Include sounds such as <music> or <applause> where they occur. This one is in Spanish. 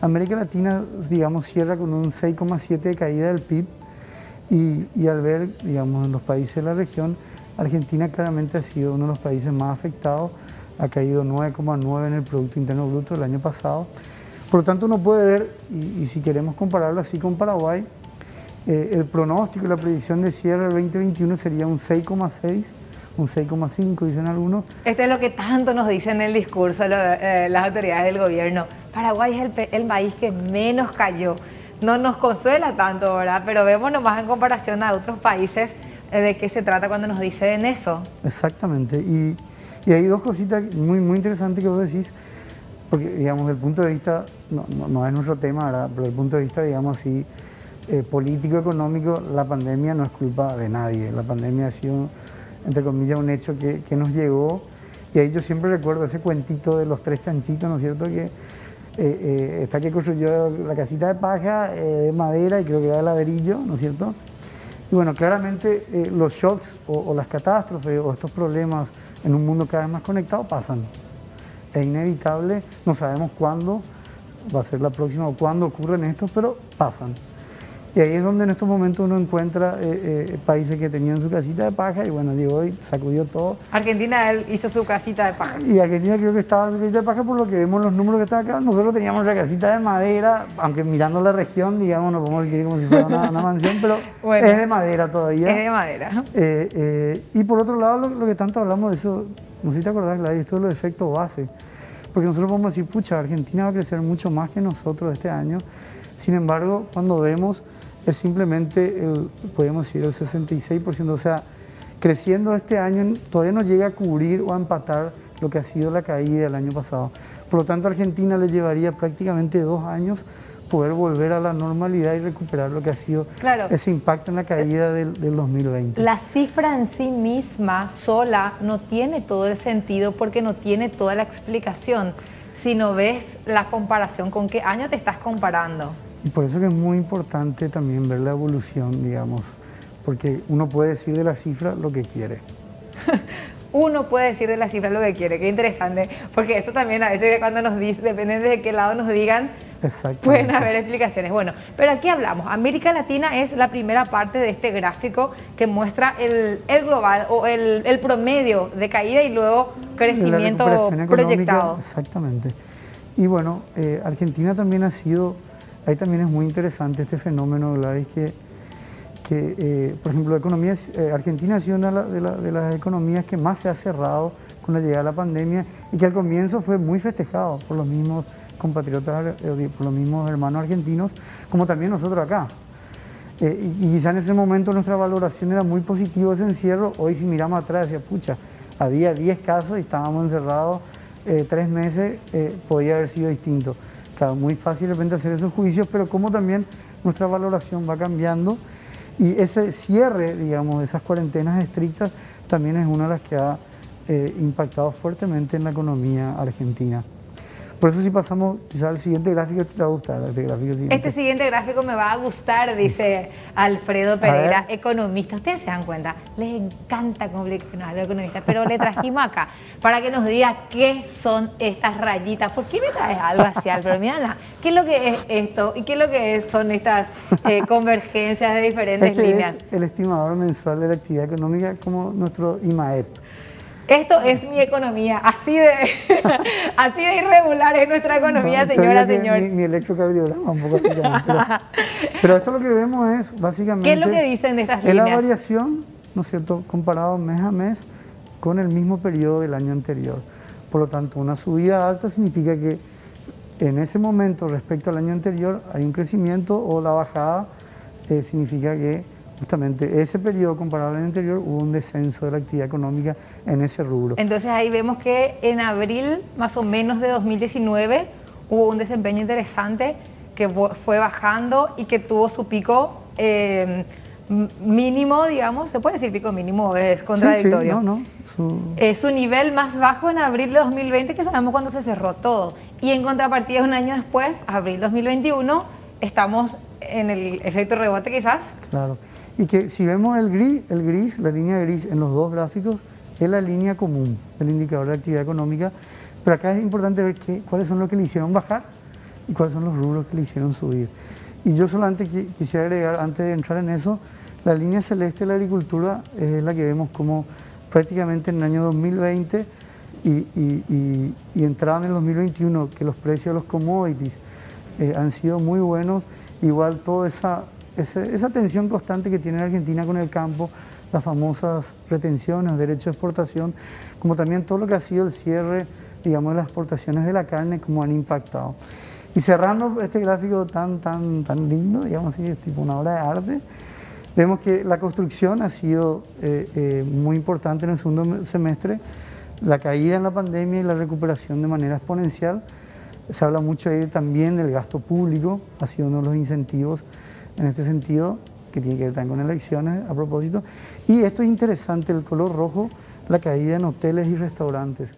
América Latina, digamos, cierra con un 6,7 de caída del PIB y, al ver, digamos, en los países de la región, Argentina claramente ha sido uno de los países más afectados, ha caído 9,9 en el Producto Interno Bruto el año pasado. Por lo tanto, uno puede ver, y, y si queremos compararlo así con Paraguay, eh, el pronóstico, la predicción de cierre del 2021 sería un 6,6 un 6,5, dicen algunos. Esto es lo que tanto nos dicen en el discurso lo, eh, las autoridades del gobierno. Paraguay es el, el, país que menos cayó. No nos consuela tanto, ¿verdad? Pero vemos nomás en comparación a otros países eh, de qué se trata cuando nos dicen eso. Exactamente. Y, hay dos cositas muy, muy interesantes que vos decís, porque, digamos, desde el punto de vista, no, no, es nuestro tema, ¿verdad? Pero desde el punto de vista, digamos, así, eh, político, económico, la pandemia no es culpa de nadie. La pandemia ha sido entre comillas, un hecho que, que, nos llegó. Y ahí yo siempre recuerdo ese cuentito de los tres chanchitos, ¿no es cierto? Que eh, eh, está que construyó la casita de paja, eh, de madera y creo que era de ladrillo, ¿no es cierto? Y bueno, claramente eh, los shocks o, o, las catástrofes o estos problemas en un mundo cada vez más conectado pasan. Es inevitable, no sabemos cuándo va a ser la próxima o cuándo ocurren estos, pero pasan. Y ahí es donde en estos momentos uno encuentra eh, eh, países que tenían su casita de paja y bueno, digo, hoy sacudió todo. Argentina hizo su casita de paja. Y Argentina creo que estaba en su casita de paja por lo que vemos los números que están acá. Nosotros teníamos la casita de madera, aunque mirando la región, digamos, no podemos decir como si fuera una, <laughs> una mansión, pero bueno, es de madera todavía. Es de madera. Eh, y por otro lado, lo, lo, que tanto hablamos de eso, no sé si te acordás, Gladys, esto los efectos base. Porque nosotros podemos decir, pucha, Argentina va a crecer mucho más que nosotros este año. Sin embargo, cuando vemos es simplemente, el, podemos decir, el 66%. O sea, creciendo este año todavía no llega a cubrir o a empatar lo que ha sido la caída del año pasado. Por lo tanto, a Argentina le llevaría prácticamente dos años poder volver a la normalidad y recuperar lo que ha sido claro. ese impacto en la caída del, del, 2020. La cifra en sí misma, sola, no tiene todo el sentido porque no tiene toda la explicación. Si no ves la comparación, ¿con qué año te estás comparando? Y por eso que es muy importante también ver la evolución, digamos, porque uno puede decir de la cifra lo que quiere. <laughs> uno puede decir de la cifra lo que quiere, qué interesante, porque eso también a veces cuando nos dicen, depende de qué lado nos digan, pueden haber explicaciones. Bueno, pero aquí hablamos, América Latina es la primera parte de este gráfico que muestra el, el global o el, el, promedio de caída y luego crecimiento proyectado. Exactamente. Y bueno, eh, Argentina también ha sido ahí también es muy interesante este fenómeno, Gladys, que, que eh, por ejemplo, la economía, eh, Argentina ha sido una de, la, de, las economías que más se ha cerrado con la llegada de la pandemia y que al comienzo fue muy festejado por los mismos compatriotas, eh, por los mismos hermanos argentinos, como también nosotros acá. Y, y, quizá en ese momento nuestra valoración era muy positiva ese encierro, hoy si miramos atrás, decía, pucha, había 10 casos y estábamos encerrados tres meses, podía haber sido distinto muy fácil de repente hacer esos juicios, pero como también nuestra valoración va cambiando y ese cierre, digamos, de esas cuarentenas estrictas también es una de las que ha eh, impactado fuertemente en la economía argentina. Por eso si pasamos quizás al siguiente gráfico te va a gustar. Este, gráfico siguiente. este siguiente gráfico me va a gustar, dice Alfredo Pereira, economista. Ustedes se dan cuenta, les encanta le a los economistas, pero le trajimos acá para que nos diga qué son estas rayitas. ¿Por qué me traes algo así, Alfredo? Mira, ¿qué es lo que es esto? ¿Y qué es lo que es, son estas eh, convergencias de diferentes este líneas? Es el estimador mensual de la actividad económica como nuestro IMAEP. Esto es mi economía, así de, <laughs> así de irregular es nuestra economía, no, señora, señor. Mi, mi electrocardiograma un poco así pero, <laughs> pero, esto lo que vemos es básicamente... ¿Qué es lo que dicen de estas es líneas? la variación, ¿no es cierto?, comparado mes a mes con el mismo periodo del año anterior. Por lo tanto, una subida alta significa que en ese momento respecto al año anterior hay un crecimiento o la bajada eh, significa que justamente ese periodo comparado al anterior hubo un descenso de la actividad económica en ese rubro. Entonces ahí vemos que en abril más o menos de 2019 hubo un desempeño interesante que fue bajando y que tuvo su pico eh, mínimo, digamos, se puede decir pico mínimo, es contradictorio. Sí, sí, no, no. Su... Eh, su nivel más bajo en abril de 2020, que sabemos cuando se cerró todo. Y en contrapartida, un año después, abril 2021, estamos en el efecto rebote quizás. Claro. Y que si vemos el gris, el gris, la línea gris en los dos gráficos, es la línea común del indicador de actividad económica, pero acá es importante ver qué, cuáles son los que le hicieron bajar y cuáles son los rubros que le hicieron subir. Y yo solamente quisiera agregar, antes de entrar en eso, la línea celeste de la agricultura es la que vemos como prácticamente en el año 2020 y, y, y, entrada en el 2021, que los precios de los commodities eh, han sido muy buenos, igual toda esa, esa, tensión constante que tiene Argentina con el campo, las famosas retenciones, derechos de exportación, como también todo lo que ha sido el cierre, digamos, de las exportaciones de la carne, como han impactado. Y cerrando este gráfico tan, tan, tan lindo, digamos así, es tipo una obra de arte, vemos que la construcción ha sido eh, eh, muy importante en el segundo semestre, la caída en la pandemia y la recuperación de manera exponencial. Se habla mucho ahí también del gasto público, ha sido uno de los incentivos en este sentido, que tiene que ver también con elecciones a propósito. Y esto es interesante, el color rojo, la caída en hoteles y restaurantes.